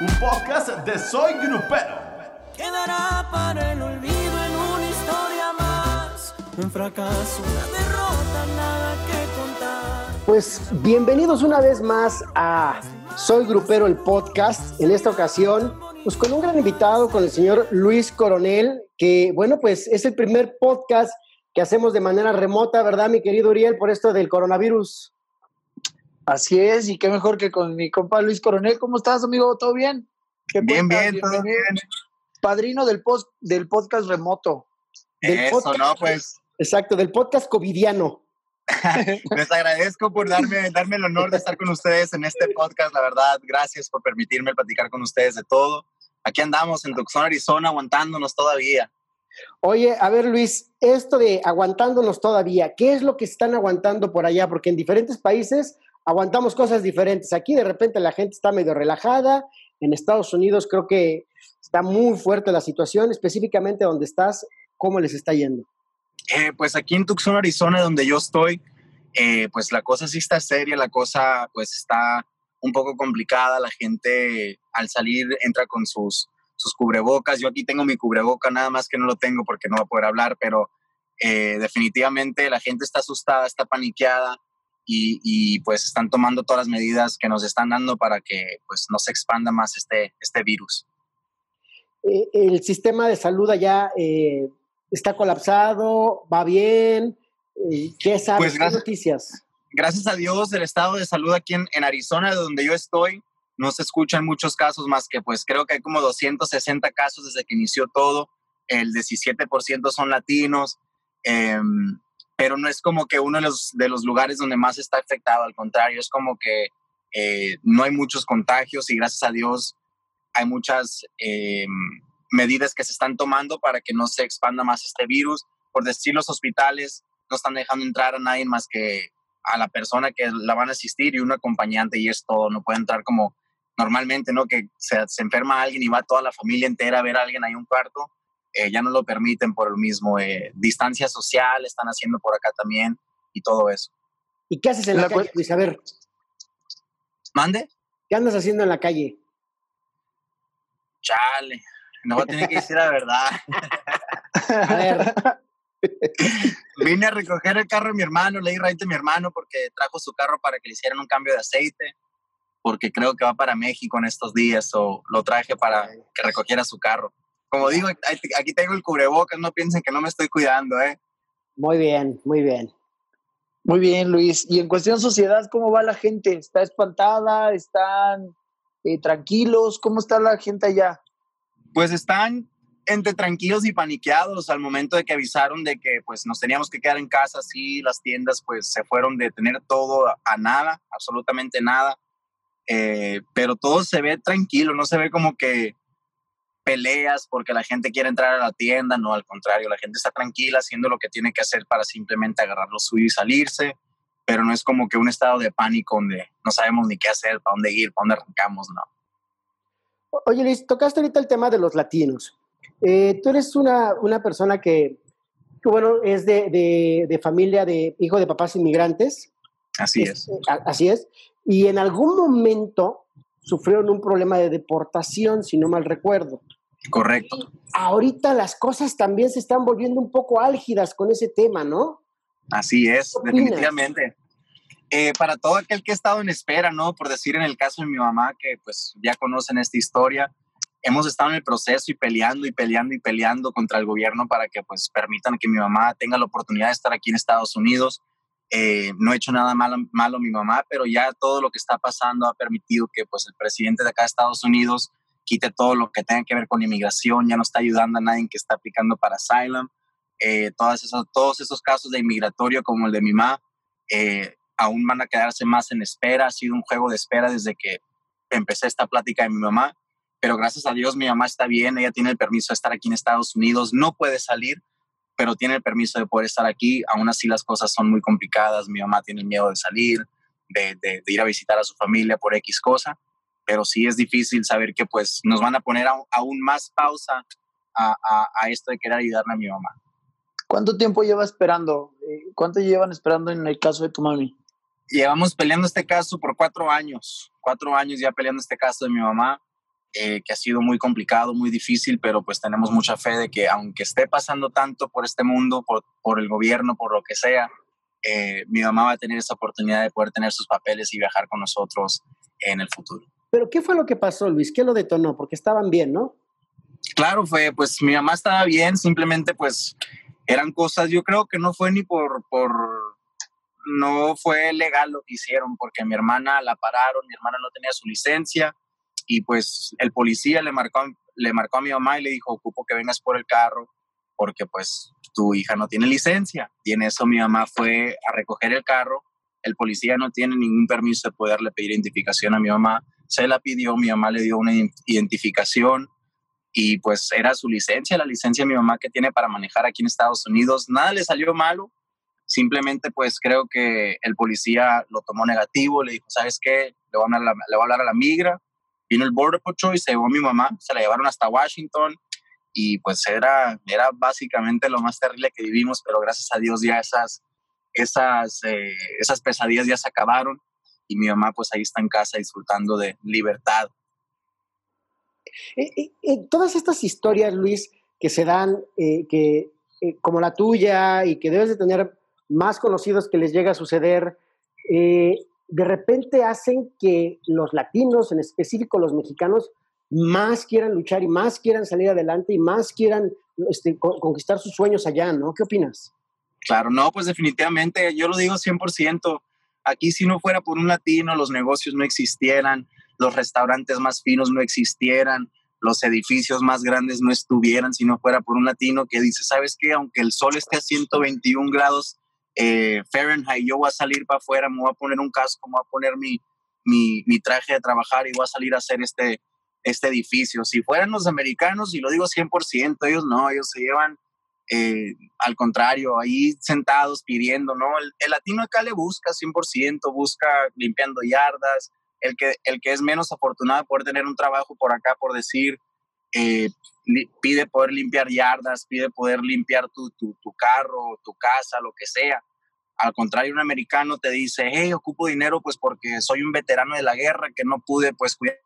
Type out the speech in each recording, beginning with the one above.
un podcast de Soy Grupero. Quedará para el olvido en una historia más. Un fracaso, una derrota, nada que contar. Pues bienvenidos una vez más a Soy Grupero, el podcast. En esta ocasión, pues con un gran invitado, con el señor Luis Coronel, que bueno, pues es el primer podcast que hacemos de manera remota, ¿verdad, mi querido Uriel, por esto del coronavirus? Así es, y qué mejor que con mi compa Luis Coronel. ¿Cómo estás, amigo? ¿Todo bien? bien, bien, todo bien. Padrino del, post, del podcast remoto. Del Eso, podcast- ¿no? Pues Exacto, del podcast covidiano. les agradezco por darme, darme el honor de estar con ustedes en este podcast, la verdad. Gracias por permitirme platicar con ustedes de todo. Aquí andamos en Tucson, Arizona, aguantándonos todavía. Oye, a ver, Luis, esto de aguantándonos todavía, ¿qué es lo que están aguantando por allá? Porque en diferentes países aguantamos cosas diferentes. Aquí de repente la gente está medio relajada. En Estados Unidos creo que está muy fuerte la situación, específicamente donde estás, ¿cómo les está yendo? Eh, pues aquí en Tucson, Arizona, donde yo estoy, eh, pues la cosa sí está seria, la cosa pues está un poco complicada. La gente al salir entra con sus, sus cubrebocas. Yo aquí tengo mi cubreboca, nada más que no lo tengo porque no va a poder hablar, pero eh, definitivamente la gente está asustada, está paniqueada y, y, pues están tomando todas las medidas que nos están dando para que pues no se expanda más este, este virus. Eh, ¿El sistema de salud allá eh, está colapsado? ¿Va bien? Eh, ¿Qué sabes? Pues ¿Qué gracias- noticias? gracias a Dios, el estado de salud aquí en, en Arizona, de donde yo estoy, no se escuchan muchos casos más que, pues creo que hay como 260 casos desde que inició todo. El 17% son latinos, em, pero no es como que uno de los, de los lugares donde más está afectado, al contrario, es como que eh, no hay muchos contagios y gracias a Dios hay muchas em, medidas que se están tomando para que no se expanda más este virus. Por decir, los hospitales no están dejando entrar a nadie más que a la persona que la van a asistir y un acompañante y es todo, no puede entrar como normalmente, ¿no? Que se, se enferma alguien y va toda la familia entera a ver a alguien ahí un cuarto, eh, ya no lo permiten por lo mismo. eh, distancia social están haciendo por acá también y todo eso. ¿Y qué haces en la, La calle, Luis? A ver, ¿Mande? ¿qué andas haciendo en la calle? Chale, no voy a tener que decir la verdad. A ver, Vine a recoger el carro de mi hermano, le di right a mi hermano porque trajo su carro para que le hicieran un cambio de aceite, porque creo que va para México en estos días, o lo traje para que recogiera su carro. Como digo, aquí tengo el cubrebocas, no piensen que no me estoy cuidando, ¿eh? muy bien, muy bien. Muy bien, Luis. Y en cuestión sociedad, ¿cómo va la gente? ¿Está espantada? ¿Están eh, tranquilos? ¿Cómo está la gente allá? Pues están entre tranquilos y paniqueados al momento de que avisaron de que pues nos teníamos que quedar en casa, sí, las tiendas pues se fueron de tener todo a, a nada, absolutamente nada, Eh, pero todo se ve tranquilo, no se ve como que peleas porque la gente quiere entrar a la tienda, no, al contrario, la gente está tranquila haciendo lo que tiene que hacer para simplemente agarrar lo suyo y salirse, pero no es como que un estado de pánico donde no sabemos ni qué hacer, para dónde ir, para dónde arrancamos, no. Oye, Luis, tocaste ahorita el tema de los latinos. Eh, tú eres una, una persona que, que, bueno, es de, de- de familia de hijo de papás inmigrantes. Así es. a- Así es. Y en algún momento sufrieron un problema de deportación, si no mal recuerdo. Correcto. Ahorita las cosas también se están volviendo un poco álgidas con ese tema, ¿no? Así es, definitivamente. Eh, para todo aquel que ha estado en espera, ¿no? Por decir en el caso de mi mamá, que pues ya conocen esta historia, hemos estado en el proceso y peleando y peleando y peleando contra el gobierno para que pues permitan que mi mamá tenga la oportunidad de estar aquí en Estados Unidos. Eh, no he hecho nada malo, malo a mi mamá, pero ya todo lo que está pasando ha permitido que pues el presidente de acá de Estados Unidos quite todo lo que tenga que ver con inmigración, ya no está ayudando a nadie que está aplicando para asylum. Eh, todas esos, todos esos casos de inmigratorio como el de mi mamá eh, aún van a quedarse más en espera. Ha sido un juego de espera desde que empecé esta plática de mi mamá, pero gracias a Dios mi mamá está bien, ella tiene el permiso de estar aquí en Estados Unidos, no puede salir, pero tiene el permiso de poder estar aquí. Aún así las cosas son muy complicadas, mi mamá tiene miedo de salir, de, de, de ir a visitar a su familia por X cosa, pero sí es difícil saber que pues nos van a poner aún, más pausa a, a, a, esto de querer ayudarle a mi mamá. ¿Cuánto tiempo lleva esperando? Eh, ¿Cuánto llevan esperando en el caso de tu mami? Llevamos peleando este caso por cuatro años, cuatro años ya peleando este caso de mi mamá. eh, que ha sido muy complicado, muy difícil, pero pues tenemos mucha fe de que aunque esté pasando tanto por este mundo, por, por el gobierno, por lo que sea, eh, mi mamá va a tener esa oportunidad de poder tener sus papeles y viajar con nosotros en el futuro. Pero ¿qué fue lo que pasó, Luis? ¿Qué lo detonó? Porque estaban bien, ¿no? Claro, fue, pues mi mamá estaba bien, simplemente pues eran cosas, yo creo que no fue ni por, por, no fue legal lo que hicieron, porque mi hermana la pararon, mi hermana no tenía su licencia, y pues el policía le marcó, le marcó a mi mamá y le dijo, ocupo que vengas por el carro porque pues tu hija no tiene licencia. Y en eso mi mamá fue a recoger el carro. El policía no tiene ningún permiso de poderle pedir identificación a mi mamá. Se la pidió, mi mamá le dio una identificación y pues era su licencia, la licencia de mi mamá que tiene para manejar aquí en Estados Unidos. Nada le salió malo. Simplemente pues creo que el policía lo tomó negativo, le dijo, ¿sabes qué? Le voy a hablar a la, le voy a, hablar a la migra Vino el Border Patrol y se llevó a mi mamá, se la llevaron hasta Washington y pues era, era básicamente lo más terrible que vivimos, pero gracias a Dios ya esas, esas, eh, esas pesadillas ya se acabaron y mi mamá pues ahí está en casa disfrutando de libertad. Eh, eh, todas estas historias, Luis, que se dan, que como la tuya y que debes de tener más conocidos que les llega a suceder, de repente hacen que los latinos, en específico los mexicanos, más quieran luchar y más quieran salir adelante y más quieran este, conquistar sus sueños allá, ¿no? ¿Qué opinas? Claro, no, pues definitivamente, yo lo digo 100%, aquí si no fuera por un latino, los negocios no existieran, los restaurantes más finos no existieran, los edificios más grandes no estuvieran si no fuera por un latino que dice, ¿sabes qué? Aunque el sol esté a 121 grados, eh, Fahrenheit, yo voy a salir para afuera, me voy a poner un casco, me voy a poner mi, mi, traje de trabajar y voy a salir a hacer este, este edificio. Si fueran los americanos, y lo digo 100%, ellos no, ellos se llevan eh, al contrario, ahí sentados pidiendo, ¿no? El, latino acá le busca 100%, busca limpiando yardas, el que, el que es menos afortunado por tener un trabajo por acá, por decir, eh, pide poder limpiar yardas, pide poder limpiar tu, tu, tu, carro, tu casa, lo que sea. Al contrario, un americano te dice, hey, ocupo dinero pues porque soy un veterano de la guerra que no pude pues cuidar.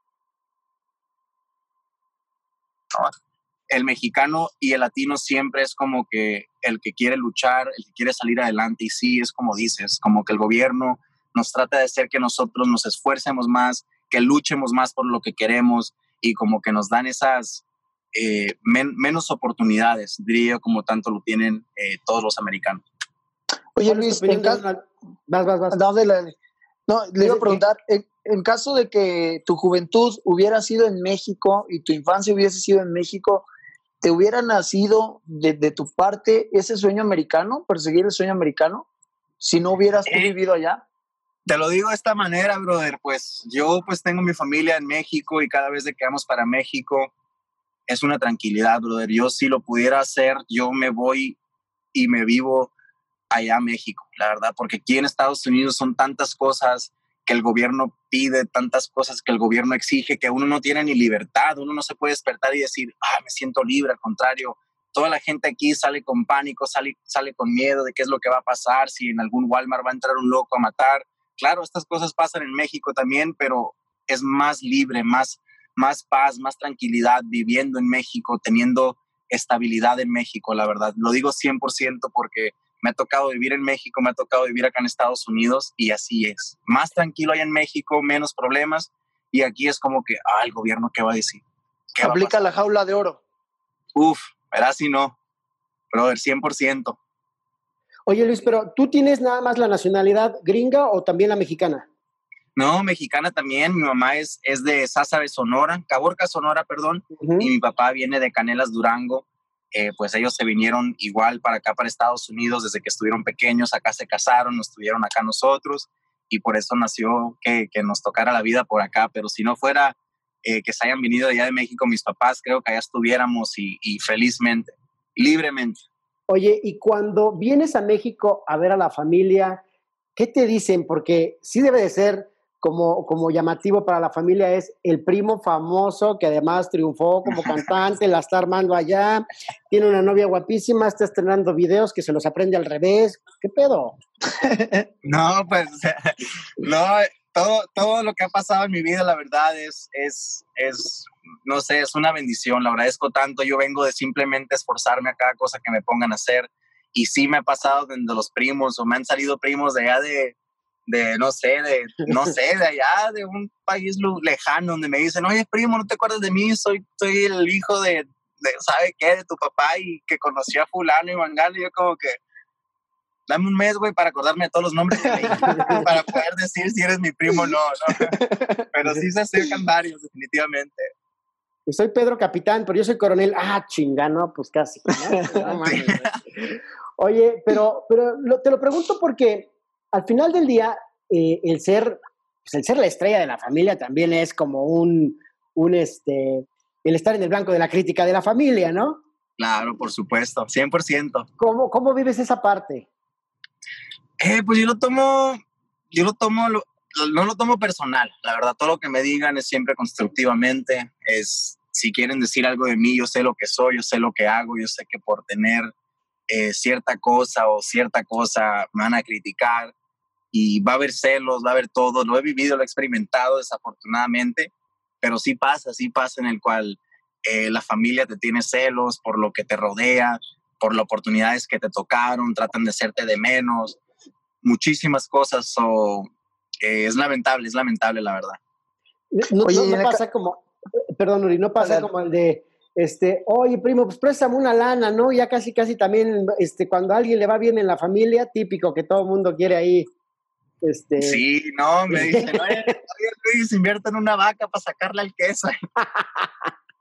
El mexicano y el latino siempre es como que el que quiere luchar, el que quiere salir adelante y sí, es como dices, como que el gobierno nos trata de hacer que nosotros nos esfuercemos más, que luchemos más por lo que queremos y como que nos dan esas, eh, menos oportunidades, diría como tanto lo tienen eh, todos los americanos. Oye Luis, en caso, vas, vas, vas. No, le iba a preguntar, en, caso de que tu juventud hubiera sido en México y tu infancia hubiese sido en México, ¿te hubiera nacido de, de tu parte ese sueño americano, perseguir el sueño americano, si no hubieras eh, vivido allá? Te lo digo de esta manera, brother, pues yo pues tengo mi familia en México y cada vez que vamos para México, es una tranquilidad, brother. Yo si lo pudiera hacer, yo me voy y me vivo allá a México, la verdad, porque aquí en Estados Unidos son tantas cosas que el gobierno pide, tantas cosas que el gobierno exige, que uno no tiene ni libertad, uno no se puede despertar y decir, ah, me siento libre, al contrario, toda la gente aquí sale con pánico, sale, sale con miedo de qué es lo que va a pasar, si en algún Walmart va a entrar un loco a matar. Claro, estas cosas pasan en México también, pero es más libre, más, más paz, más tranquilidad viviendo en México, teniendo estabilidad en México, la verdad. Lo digo 100% porque me ha tocado vivir en México, me ha tocado vivir acá en Estados Unidos y así es. Más tranquilo hay en México, menos problemas y aquí es como que, ah, el gobierno, ¿qué va a decir? ¿Qué Aplica la jaula de oro. Uf, verás si no, brother, 100%. Oye Luis, pero ¿tú tienes nada más la nacionalidad gringa o también la mexicana? No, mexicana también. Mi mamá es, es de Sázabe, Sonora, Caborca, Sonora, perdón, y mi papá viene de Canelas, Durango. Eh, pues ellos se vinieron igual para acá, para Estados Unidos, desde que estuvieron pequeños, acá se casaron, nos tuvieron acá nosotros, y por eso nació que, que nos tocara la vida por acá. Pero si no fuera eh, que se hayan venido allá de México mis papás, creo que allá estuviéramos y, y felizmente, libremente. Oye, y cuando vienes a México a ver a la familia, ¿qué te dicen? Porque sí debe de ser como, como llamativo para la familia es el primo famoso que además triunfó como cantante, la está armando allá, tiene una novia guapísima, está estrenando videos que se los aprende al revés. ¿Qué pedo? No, pues, no, todo, todo lo que ha pasado en mi vida, la verdad, es, es, es, no sé, es una bendición. Lo agradezco tanto. Yo vengo de simplemente esforzarme a cada cosa que me pongan a hacer. Y sí me ha pasado de los primos, o me han salido primos de allá de, de no sé, de, no sé, de allá, de un país lejano, donde me dicen, oye, primo, ¿no te acuerdas de mí? Soy, soy el hijo de, de ¿sabe qué? De tu papá y que conoció a fulano y mangano. Y yo como que, dame un mes, güey, para acordarme de todos los nombres para poder decir si eres mi primo o no, ¿no? Pero sí se acercan varios, definitivamente. Soy Pedro Capitán, pero yo soy coronel. Ah, chingano, pues casi. Oye, pero, pero te lo pregunto porque al final del día, eh, el ser, pues, el ser la estrella de la familia también es como un, un este, el estar en el blanco de la crítica de la familia, ¿no? Claro, por supuesto, 100%. ¿Cómo, cómo vives esa parte? Eh, pues yo lo tomo, yo lo tomo, no lo tomo personal, la verdad, todo lo que me digan es siempre constructivamente, es, si quieren decir algo de mí, yo sé lo que soy, yo sé lo que hago, yo sé que por tener eh, cierta cosa o cierta cosa me van a criticar y va a haber celos, va a haber todo, lo he vivido, lo he experimentado desafortunadamente, pero sí pasa, sí pasa en el cual eh, la familia te tiene celos por lo que te rodea, por las oportunidades que te tocaron, tratan de hacerte de menos, muchísimas cosas. o eh, es lamentable, es lamentable, la verdad. No, no, pasa como, perdón, Uri, no pasa como el de, este, oye, primo, pues préstame una lana, ¿no? Ya casi, casi también, este, cuando a alguien le va bien en la familia, típico que todo el mundo quiere ahí. Este... Sí, no, me dicen, oye, Luis, invierte en una vaca para sacarle al queso.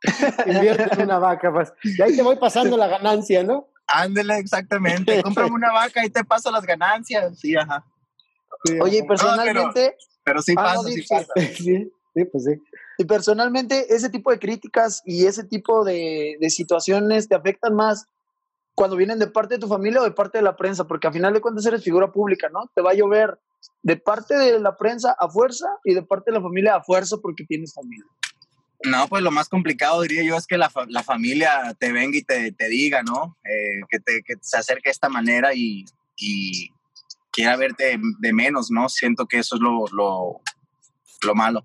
invierte en una vaca, pues. Y ahí te voy pasando la ganancia, ¿no? Ándele, exactamente. Cómprame una vaca y te paso las ganancias. Sí, ajá. Oye, personalmente. pero, sí ah, pasa, sí, pasa. Sí, sí, pues sí. Y personalmente, ese tipo de críticas y ese tipo de, de, situaciones te afectan más cuando vienen de parte de tu familia o de parte de la prensa, porque al final de cuentas eres figura pública, ¿no? Te va a llover de parte de la prensa a fuerza y de parte de la familia a fuerza porque tienes familia. No, pues lo más complicado diría yo es que la, la familia te venga y te, te diga, ¿no? Eh, que, te, que, se acerque de esta manera y, y, quiera verte de menos, ¿no? Siento que eso es lo, lo, lo, malo.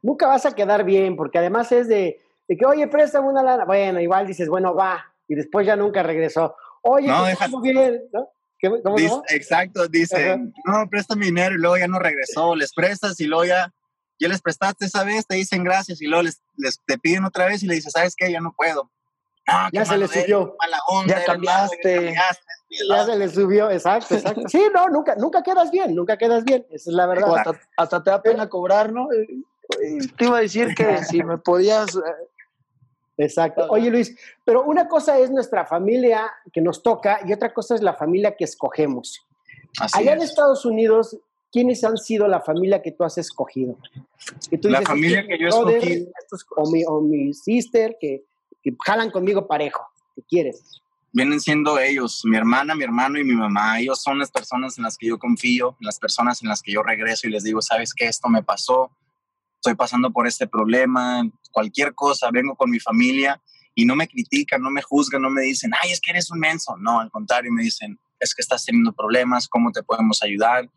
Nunca vas a quedar bien, porque además es de, de que, oye, préstame una lana. Bueno, igual dices, bueno, va, y después ya nunca regresó. Oye, no, deja... bien, ¿no? ¿Cómo exacto, dicen, no, préstame dinero y luego ya no regresó, les prestas y luego ya ya les prestaste esa vez, te dicen gracias y luego les, te piden otra vez y le dices, ¿sabes qué? Ya no puedo. ya se le subió. ya cambiaste. Ya, se le subió, exacto, exacto. Sí, no, nunca, nunca quedas bien, nunca quedas bien, esa es la verdad. Hasta, te da pena cobrar, ¿no? Te iba a decir que si me podías... Exacto. Oye, Luis, pero una cosa es nuestra familia que nos toca y otra cosa es la familia que escogemos. Allá en Estados Unidos ¿quiénes han sido la familia que tú has escogido? la familia que yo escogí. O mi, o mi sister, que, que, jalan conmigo parejo, ¿qué quieres. Vienen siendo ellos, mi hermana, mi hermano y mi mamá. Ellos son las personas en las que yo confío, las personas en las que yo regreso y les digo, ¿sabes qué? Esto me pasó, estoy pasando por este problema, cualquier cosa, vengo con mi familia y no me critican, no me juzgan, no me dicen, ay, es que eres un menso. No, al contrario, me dicen, es que estás teniendo problemas, ¿cómo te podemos ayudar?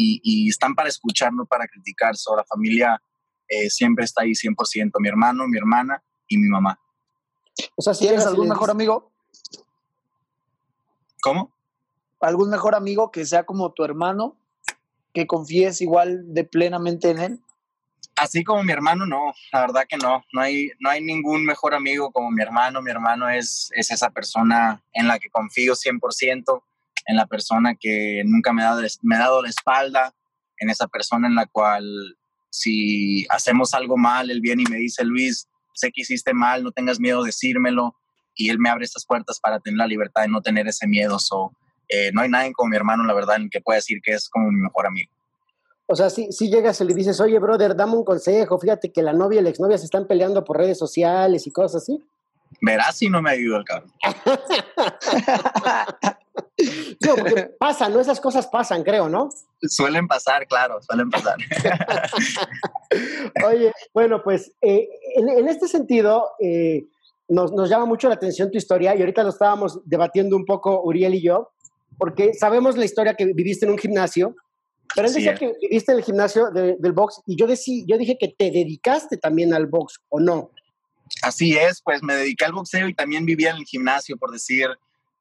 y, están para escuchar, no para criticar. So, la familia eh, siempre está ahí 100%, mi hermano, mi hermana y mi mamá. O sea, si ¿tienes algún mejor amigo? ¿Cómo? ¿Algún mejor amigo que sea como tu hermano, que confíes igual de plenamente en él? Así como mi hermano, no, la verdad que no. No hay, no hay ningún mejor amigo como mi hermano. Mi hermano es, es esa persona en la que confío 100% en la persona que nunca me ha, dado, me ha dado la espalda, en esa persona en la cual si hacemos algo mal, él viene y me dice, Luis, sé que hiciste mal, no tengas miedo de decírmelo, y él me abre estas puertas para tener la libertad de no tener ese miedo. So, eh, no hay nadie como mi hermano, la verdad, en que pueda decir que es como mi mejor amigo. O sea, si, si llegas y le dices, oye, brother, dame un consejo, fíjate que la novia y la exnovia se están peleando por redes sociales y cosas así. Verás si no me ayuda el cabrón. No, porque pasa, ¿no? Esas cosas pasan, creo, ¿no? Suelen pasar, claro, suelen pasar. Oye, bueno, pues eh, en, este sentido, eh, nos, nos, llama mucho la atención tu historia y ahorita lo estábamos debatiendo un poco Uriel y yo, porque sabemos la historia que viviste en un gimnasio Pero él decía que viviste en el gimnasio del box y yo, decí, yo dije que te dedicaste también al box, ¿o no? Así es, pues me dediqué al boxeo y también vivía en el gimnasio, por decir,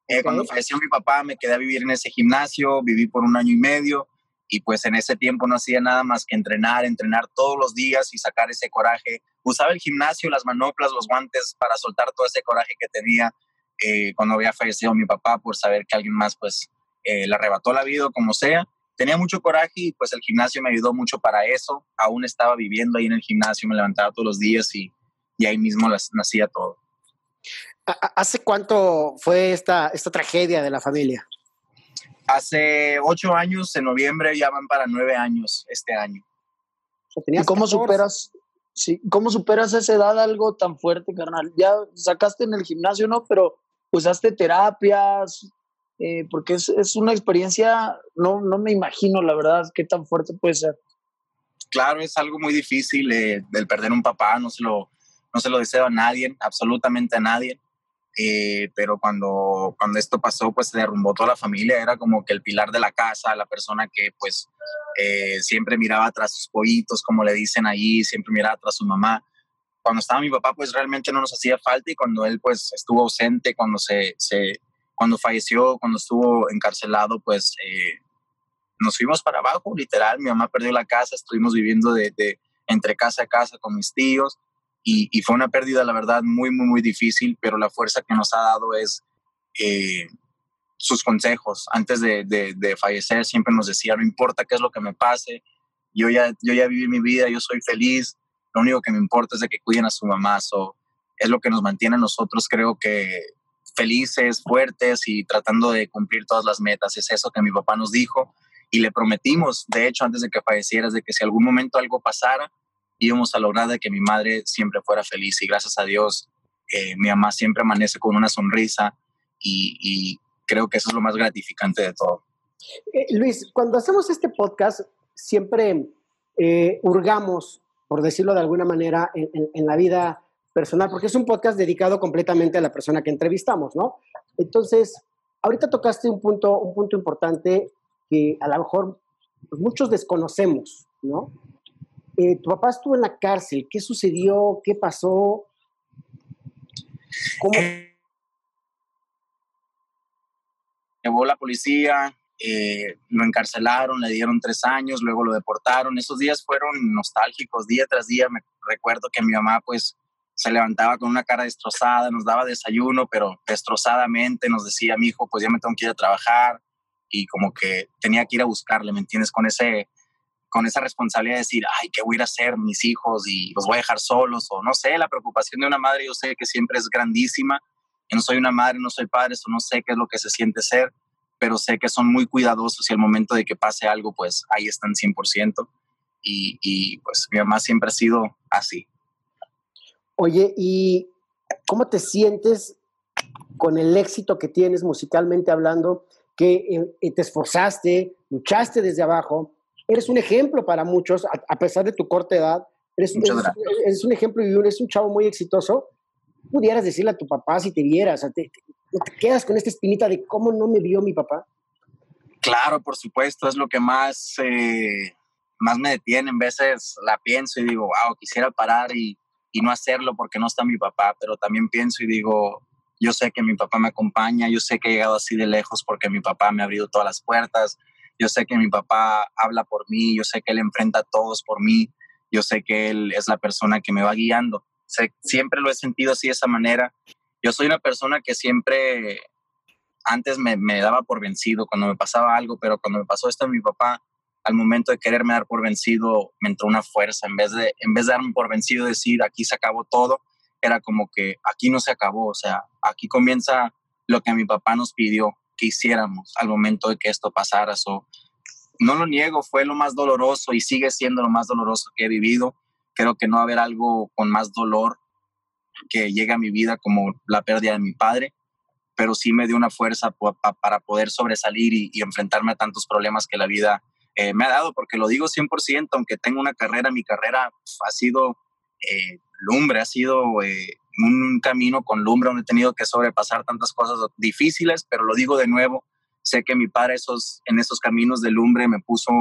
eh, cuando falleció mi papá me quedé a vivir en ese gimnasio, viví por un año y medio y pues en ese tiempo no hacía nada más que entrenar, entrenar todos los días y sacar ese coraje. Usaba el gimnasio, las manoplas, los guantes para soltar todo ese coraje que tenía eh, cuando había fallecido mi papá por saber que alguien más pues eh, le arrebató la vida como sea. Tenía mucho coraje y pues el gimnasio me ayudó mucho para eso. Aún estaba viviendo ahí en el gimnasio, me levantaba todos los días y, y ahí mismo las, nacía todo. ¿Hace cuánto fue esta, esta tragedia de la familia? Hace ocho años, en noviembre ya van para nueve años este año. ¿Y cómo superas, sí, cómo superas esa edad algo tan fuerte, carnal? Ya sacaste en el gimnasio, ¿no? Pero usaste terapias, eh, porque es, es, una experiencia, no, no me imagino, la verdad, qué tan fuerte puede ser. Claro, es algo muy difícil eh, el perder un papá, no se, lo, no se lo deseo a nadie, absolutamente a nadie. Eh, pero cuando, cuando esto pasó, pues se derrumbó toda la familia, era como que el pilar de la casa, la persona que pues eh, siempre miraba tras sus pollitos, como le dicen ahí, siempre miraba tras su mamá. Cuando estaba mi papá, pues realmente no nos hacía falta y cuando él pues estuvo ausente, cuando se, se cuando falleció, cuando estuvo encarcelado, pues eh, nos fuimos para abajo, literal, mi mamá perdió la casa, estuvimos viviendo de, de entre casa a casa con mis tíos, y, fue una pérdida, la verdad, muy, muy, muy difícil, pero la fuerza que nos ha dado es eh, sus consejos. Antes de, de, fallecer siempre nos decía, no importa qué es lo que me pase, yo ya, yo ya viví mi vida, yo soy feliz, lo único que me importa es de que cuiden a su mamá, so, es lo que nos mantiene a nosotros, creo que felices, fuertes y tratando de cumplir todas las metas. Es eso que mi papá nos dijo y le prometimos, de hecho, antes de que falleciera, de que si algún momento algo pasara, íbamos a lograr de que mi madre siempre fuera feliz y gracias a Dios eh, mi mamá siempre amanece con una sonrisa y, creo que eso es lo más gratificante de todo. Eh, Luis, cuando hacemos este podcast siempre eh, hurgamos, por decirlo de alguna manera, en, la vida personal, porque es un podcast dedicado completamente a la persona que entrevistamos, ¿no? Entonces, ahorita tocaste un punto, un punto importante que a lo mejor pues, muchos desconocemos, ¿no? Eh, tu papá estuvo en la cárcel. ¿Qué sucedió? ¿Qué pasó? ¿Cómo? Llevó la policía, eh, lo encarcelaron, le dieron tres años, luego lo deportaron. Esos días fueron nostálgicos, día tras día. Me recuerdo que mi mamá pues se levantaba con una cara destrozada, nos daba desayuno, pero destrozadamente nos decía, mi hijo, pues ya me tengo que ir a trabajar y como que tenía que ir a buscarle, ¿me entiendes? Con ese con esa responsabilidad de decir, ay, ¿qué voy a ir a hacer mis hijos y los voy a dejar solos? O no sé, la preocupación de una madre yo sé que siempre es grandísima. Yo no soy una madre, no soy padre, eso no sé qué es lo que se siente ser, pero sé que son muy cuidadosos y al momento de que pase algo, pues ahí están 100%. Y, y pues mi mamá siempre ha sido así. Oye, ¿y cómo te sientes con el éxito que tienes musicalmente hablando? Que eh, te esforzaste, luchaste desde abajo, eres un ejemplo para muchos, a, pesar de tu corta edad. Eres, un ejemplo y eres un chavo muy exitoso. Pudieras decirle a tu papá si te vieras, te, quedas con esta espinita de cómo no me vio mi papá. Claro, por supuesto, es lo que más, eh, más me detiene. En veces la pienso y digo, wow, quisiera parar y, y no hacerlo porque no está mi papá, pero también pienso y digo, yo sé que mi papá me acompaña, yo sé que he llegado así de lejos porque mi papá me ha abrido todas las puertas, yo sé que mi papá habla por mí, yo sé que él enfrenta a todos por mí, yo sé que él es la persona que me va guiando. siempre lo he sentido así de esa manera. Yo soy una persona que siempre antes me, daba por vencido cuando me pasaba algo, pero cuando me pasó esto a mi papá, al momento de quererme dar por vencido, me entró una fuerza. En vez de, en vez de darme por vencido, decir aquí se acabó todo, era como que aquí no se acabó, o sea, aquí comienza lo que mi papá nos pidió que hiciéramos al momento de que esto pasara. no lo niego, fue lo más doloroso y sigue siendo lo más doloroso que he vivido. Creo que no va a haber algo con más dolor que llegue a mi vida como la pérdida de mi padre, pero sí me dio una fuerza para poder sobresalir y, enfrentarme a tantos problemas que la vida eh, me ha dado, porque lo digo 100%, aunque tengo una carrera, mi carrera ha sido eh, lumbre, ha sido eh, un camino con lumbre donde he tenido que sobrepasar tantas cosas difíciles, pero lo digo de nuevo, sé que mi padre esos, en esos caminos de lumbre me puso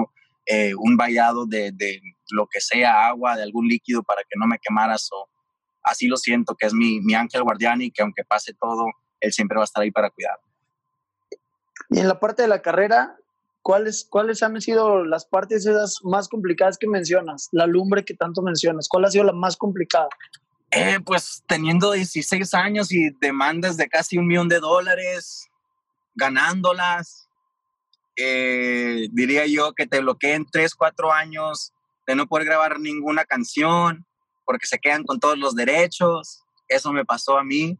eh, un vallado de, de, lo que sea, agua, de algún líquido para que no me quemaras. Así lo siento, que es mi, mi ángel guardián y que aunque pase todo, él siempre va a estar ahí para cuidar. Y en la parte de la carrera, ¿cuáles, ¿cuáles han sido las partes esas más complicadas que mencionas? La lumbre que tanto mencionas, ¿cuál ha sido la más complicada? Eh, pues teniendo 16 años y demandas de casi un millón de dólares, ganándolas, eh, diría yo que te bloqueen 3, 4 años de no poder grabar ninguna canción porque se quedan con todos los derechos. Eso me pasó a mí.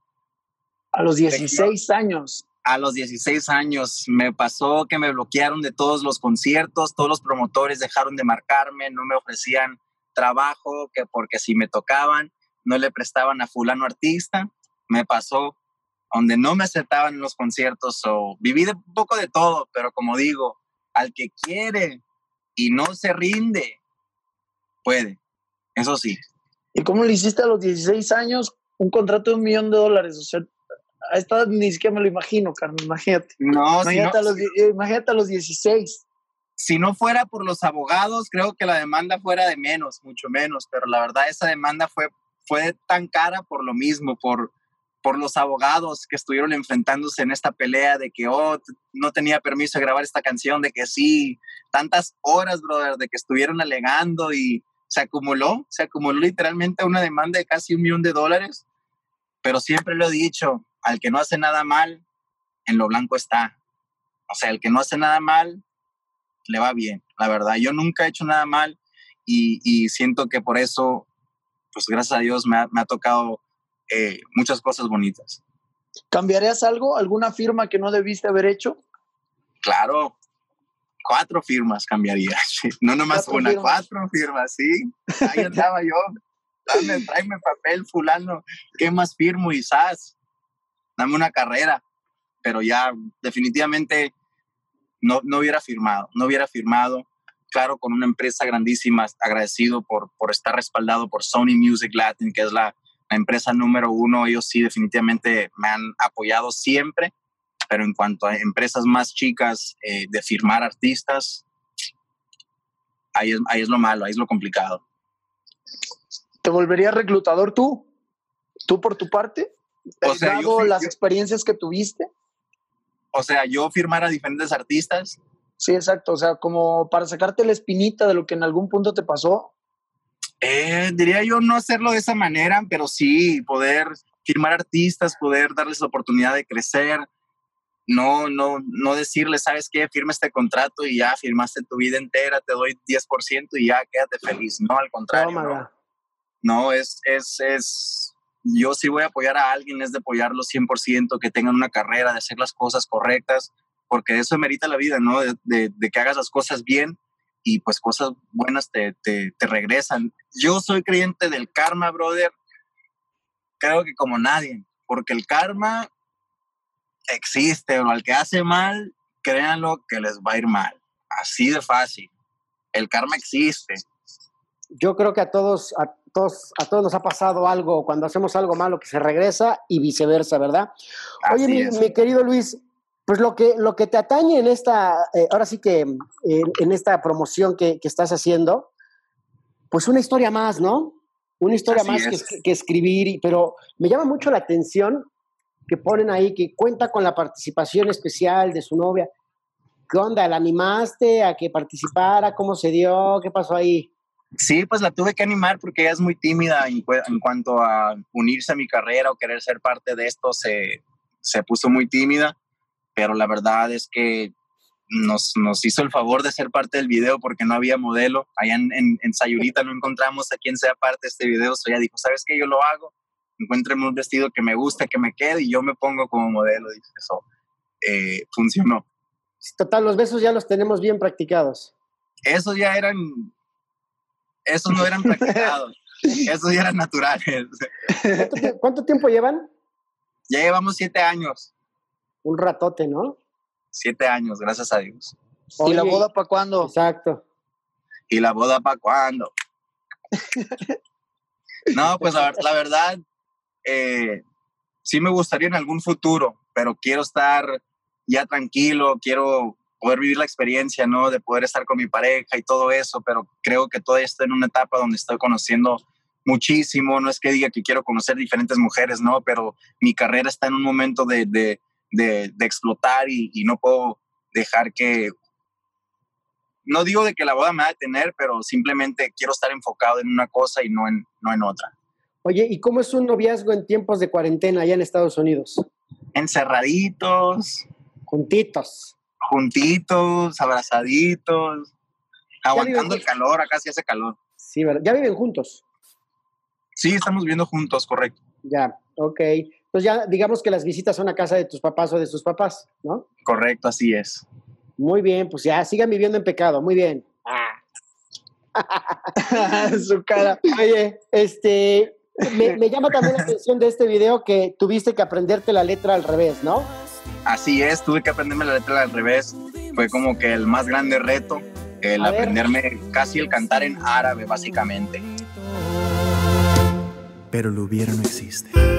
A los 16 años. A los 16 años me pasó que me bloquearon de todos los conciertos, todos los promotores dejaron de marcarme, no me ofrecían trabajo, que porque si me tocaban no le prestaban a fulano artista. Me pasó donde no me aceptaban en los conciertos o viví de un poco de todo, pero como digo, al que quiere y no se rinde, puede. Eso sí. ¿Y cómo le hiciste a los 16 años un contrato de un millón de dólares? A esta ni siquiera me lo imagino, Carmen, imagínate. No, imagínate, a los, imagínate a los 16. Si no fuera por los abogados, creo que la demanda fuera de menos, mucho menos, pero la verdad esa demanda fue, fue tan cara por lo mismo, por, por los abogados que estuvieron enfrentándose en esta pelea de que, oh, no tenía permiso de grabar esta canción, de que sí, tantas horas, brother, de que estuvieron alegando y se acumuló, se acumuló literalmente una demanda de casi un millón de dólares, pero siempre lo he dicho, al que no hace nada mal, en lo blanco está. O sea, el que no hace nada mal, le va bien, la verdad. Yo nunca he hecho nada mal y, siento que por eso, pues gracias a Dios me ha, tocado eh, muchas cosas bonitas. ¿Cambiarías algo? ¿Alguna firma que no debiste haber hecho? Claro, cuatro firmas cambiaría. No nomás una, cuatro firmas, sí. Ahí andaba yo. Dame, tráeme papel, fulano. ¿Qué más firmo? Y sas dame una carrera, pero ya definitivamente no, no hubiera firmado, no hubiera firmado, claro, con una empresa grandísima, agradecido por, por estar respaldado por Sony Music Latin, que es la, empresa número uno, ellos sí definitivamente me han apoyado siempre, pero en cuanto a empresas más chicas eh, de firmar artistas, ahí es, ahí es lo malo, ahí es lo complicado. ¿Te volverías reclutador tú? ¿Tú por tu parte? O sea, las experiencias que tuviste? O sea, yo firmar a diferentes artistas. Sí, exacto. O sea, como para sacarte la espinita de lo que en algún punto te pasó. Eh, diría yo no hacerlo de esa manera, pero sí poder firmar artistas, poder darles la oportunidad de crecer. No, no, no decirles, ¿sabes qué? Firma este contrato y ya firmaste tu vida entera, te doy 10% y ya quédate feliz. No, al contrario. No, no es, es, es, yo sí voy a apoyar a alguien, es de apoyarlo 100%, que tengan una carrera, de hacer las cosas correctas, porque eso merita la vida, ¿no? De, que hagas las cosas bien y pues cosas buenas te, te, regresan. Yo soy creyente del karma, brother, creo que como nadie, porque el karma existe, o al que hace mal, créanlo que les va a ir mal. Así de fácil. El karma existe. Yo creo que a todos, todos nos ha pasado algo cuando hacemos algo malo que se regresa y viceversa, ¿verdad? Oye, mi, querido Luis, pues lo que, lo que te atañe en esta, eh, ahora sí que en, esta promoción que, estás haciendo, pues una historia más, ¿no? Una historia más que, escribir, pero me llama mucho la atención que ponen ahí que cuenta con la participación especial de su novia. ¿Qué onda? ¿La animaste a que participara? ¿Cómo se dio? ¿Qué pasó ahí? Sí, pues la tuve que animar porque ella es muy tímida en, cuanto a unirse a mi carrera o querer ser parte de esto, se, se puso muy tímida, pero la verdad es que nos, nos, hizo el favor de ser parte del video porque no había modelo. Allá en, en, Sayurita no encontramos a quien sea parte de este video. So ella dijo, ¿sabes qué? Yo lo hago. Encuéntreme un vestido que me guste, que me quede y yo me pongo como modelo. Dice, eso eh, funcionó. Total, los besos ya los tenemos bien practicados. Esos ya eran esos no eran practicados, esos ya eran naturales. ¿Cuánto, tiempo llevan? Ya llevamos siete años. Un ratote, ¿no? Siete años, gracias a Dios. ¿Y la boda para cuándo? Exacto. ¿Y la boda para cuándo? no, pues la, verdad, eh, sí me gustaría en algún futuro, pero quiero estar ya tranquilo, quiero poder vivir la experiencia, ¿no? De poder estar con mi pareja y todo eso, pero creo que todavía estoy en una etapa donde estoy conociendo muchísimo, no es que diga que quiero conocer diferentes mujeres, ¿no? Pero mi carrera está en un momento de, de, de, explotar y, y, no puedo dejar que, no digo de que la boda me va a detener, pero simplemente quiero estar enfocado en una cosa y no en, no en otra. Oye, ¿y cómo es un noviazgo en tiempos de cuarentena allá en Estados Unidos? Encerraditos. Juntitos. Juntitos, abrazaditos, aguantando el calor, acá sí hace calor. Sí, ¿verdad? ¿Ya viven juntos? Sí, estamos viviendo juntos, correcto. Ya, ok. Entonces ya digamos que las visitas son a casa de tus papás o de sus papás, ¿no? Correcto, así es. Muy bien, pues ya sigan viviendo en pecado, muy bien. Ah. Su cara. Oye, este, me, llama también la atención de este video que tuviste que aprenderte la letra al revés, ¿no? Así es, tuve que aprenderme la letra al revés. Fue como que el más grande reto, el aprenderme casi el cantar en árabe, básicamente. Pero lo hubiera no existe.